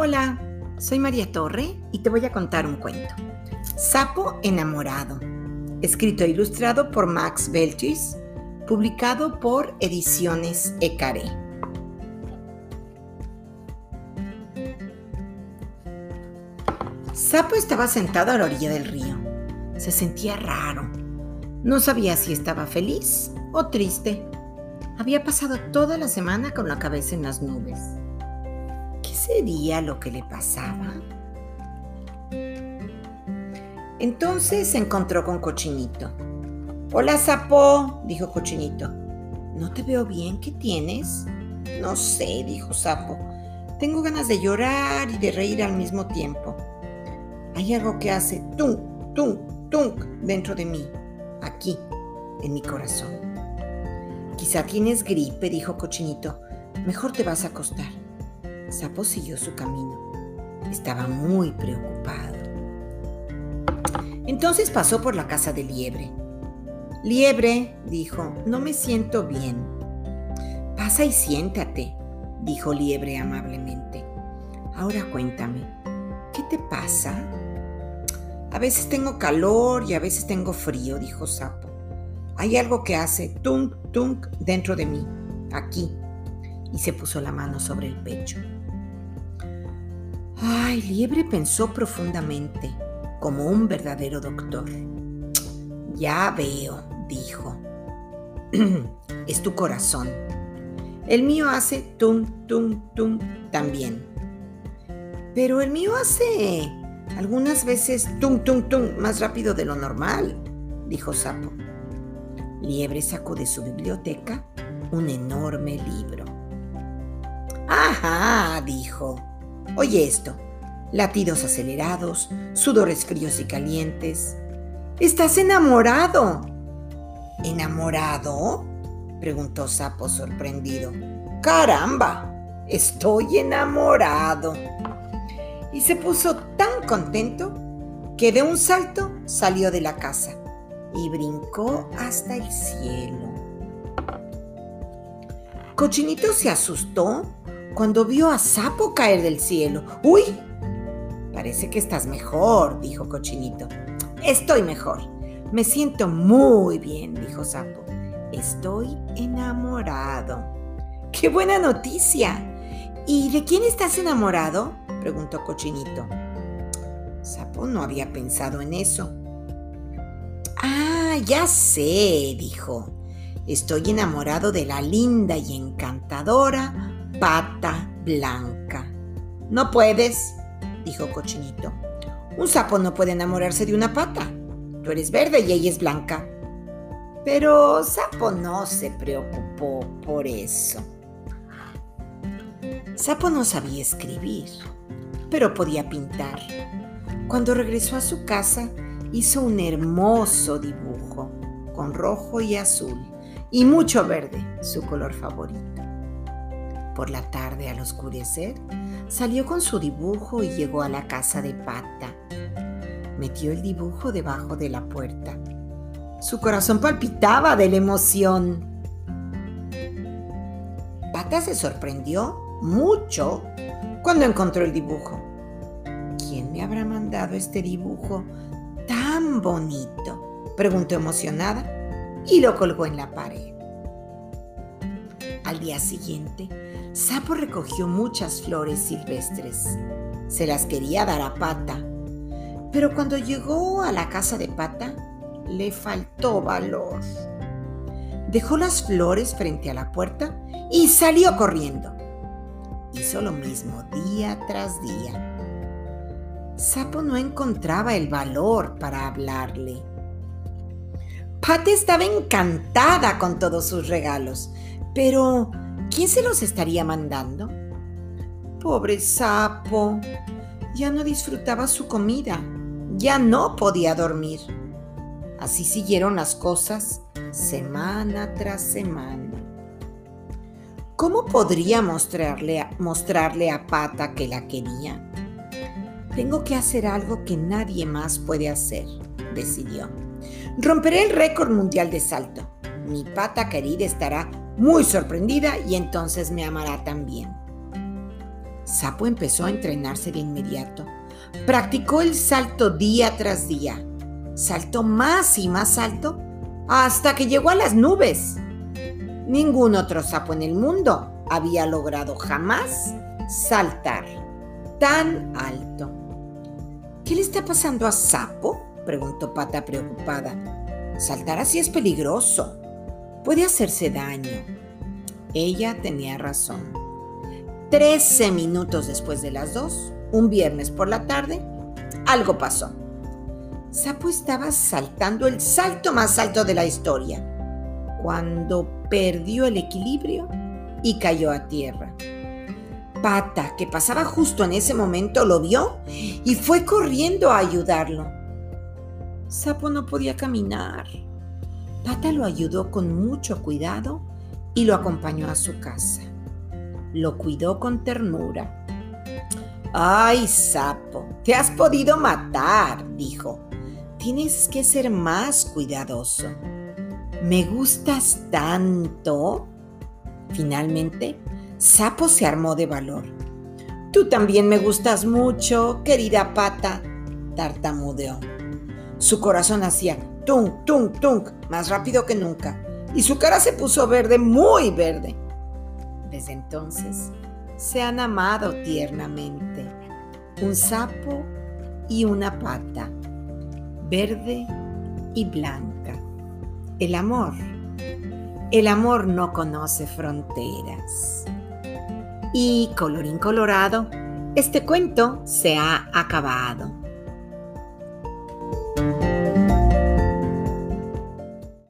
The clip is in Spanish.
Hola, soy María Torre y te voy a contar un cuento. Sapo enamorado, escrito e ilustrado por Max Beltis, publicado por Ediciones Ecaré. Sapo estaba sentado a la orilla del río. Se sentía raro. No sabía si estaba feliz o triste. Había pasado toda la semana con la cabeza en las nubes sería lo que le pasaba? Entonces se encontró con Cochinito. Hola, Sapo, dijo Cochinito. No te veo bien, ¿qué tienes? No sé, dijo Sapo. Tengo ganas de llorar y de reír al mismo tiempo. Hay algo que hace tunk, tunk, tunk dentro de mí, aquí, en mi corazón. Quizá tienes gripe, dijo Cochinito. Mejor te vas a acostar. Sapo siguió su camino. Estaba muy preocupado. Entonces pasó por la casa de Liebre. Liebre, dijo, no me siento bien. Pasa y siéntate, dijo Liebre amablemente. Ahora cuéntame, ¿qué te pasa? A veces tengo calor y a veces tengo frío, dijo Sapo. Hay algo que hace tunk, tunk dentro de mí, aquí. Y se puso la mano sobre el pecho. Ay, Liebre pensó profundamente, como un verdadero doctor. Ya veo, dijo. es tu corazón. El mío hace tum, tum, tum también. Pero el mío hace algunas veces tum, tum, tum más rápido de lo normal, dijo Sapo. Liebre sacó de su biblioteca un enorme libro. Dijo. Oye esto, latidos acelerados, sudores fríos y calientes. Estás enamorado. ¿Enamorado? preguntó Sapo sorprendido. Caramba, estoy enamorado. Y se puso tan contento que de un salto salió de la casa y brincó hasta el cielo. Cochinito se asustó cuando vio a Sapo caer del cielo. ¡Uy! Parece que estás mejor, dijo Cochinito. Estoy mejor. Me siento muy bien, dijo Sapo. Estoy enamorado. ¡Qué buena noticia! ¿Y de quién estás enamorado? preguntó Cochinito. Sapo no había pensado en eso. Ah, ya sé, dijo. Estoy enamorado de la linda y encantadora pata blanca. No puedes, dijo Cochinito. Un sapo no puede enamorarse de una pata. Tú eres verde y ella es blanca. Pero Sapo no se preocupó por eso. Sapo no sabía escribir, pero podía pintar. Cuando regresó a su casa, hizo un hermoso dibujo con rojo y azul y mucho verde, su color favorito. Por la tarde, al oscurecer, salió con su dibujo y llegó a la casa de Pata. Metió el dibujo debajo de la puerta. Su corazón palpitaba de la emoción. Pata se sorprendió mucho cuando encontró el dibujo. ¿Quién me habrá mandado este dibujo tan bonito? preguntó emocionada y lo colgó en la pared. Al día siguiente, Sapo recogió muchas flores silvestres. Se las quería dar a Pata, pero cuando llegó a la casa de Pata, le faltó valor. Dejó las flores frente a la puerta y salió corriendo. Hizo lo mismo día tras día. Sapo no encontraba el valor para hablarle. Pata estaba encantada con todos sus regalos, pero ¿Quién se los estaría mandando? Pobre sapo. Ya no disfrutaba su comida. Ya no podía dormir. Así siguieron las cosas semana tras semana. ¿Cómo podría mostrarle a, mostrarle a Pata que la quería? Tengo que hacer algo que nadie más puede hacer, decidió. Romperé el récord mundial de salto. Mi pata querida estará muy sorprendida y entonces me amará también. Sapo empezó a entrenarse de inmediato. Practicó el salto día tras día. Saltó más y más alto hasta que llegó a las nubes. Ningún otro sapo en el mundo había logrado jamás saltar tan alto. ¿Qué le está pasando a Sapo? preguntó Pata preocupada. Saltar así es peligroso. Puede hacerse daño. Ella tenía razón. Trece minutos después de las dos, un viernes por la tarde, algo pasó. Sapo estaba saltando el salto más alto de la historia, cuando perdió el equilibrio y cayó a tierra. Pata, que pasaba justo en ese momento, lo vio y fue corriendo a ayudarlo. Sapo no podía caminar. Pata lo ayudó con mucho cuidado y lo acompañó a su casa. Lo cuidó con ternura. Ay, Sapo, te has podido matar, dijo. Tienes que ser más cuidadoso. ¿Me gustas tanto? Finalmente, Sapo se armó de valor. Tú también me gustas mucho, querida pata, tartamudeó. Su corazón hacía tung, tung, tung, más rápido que nunca, y su cara se puso verde, muy verde. Desde entonces se han amado tiernamente, un sapo y una pata, verde y blanca. El amor, el amor no conoce fronteras. Y colorín colorado, este cuento se ha acabado.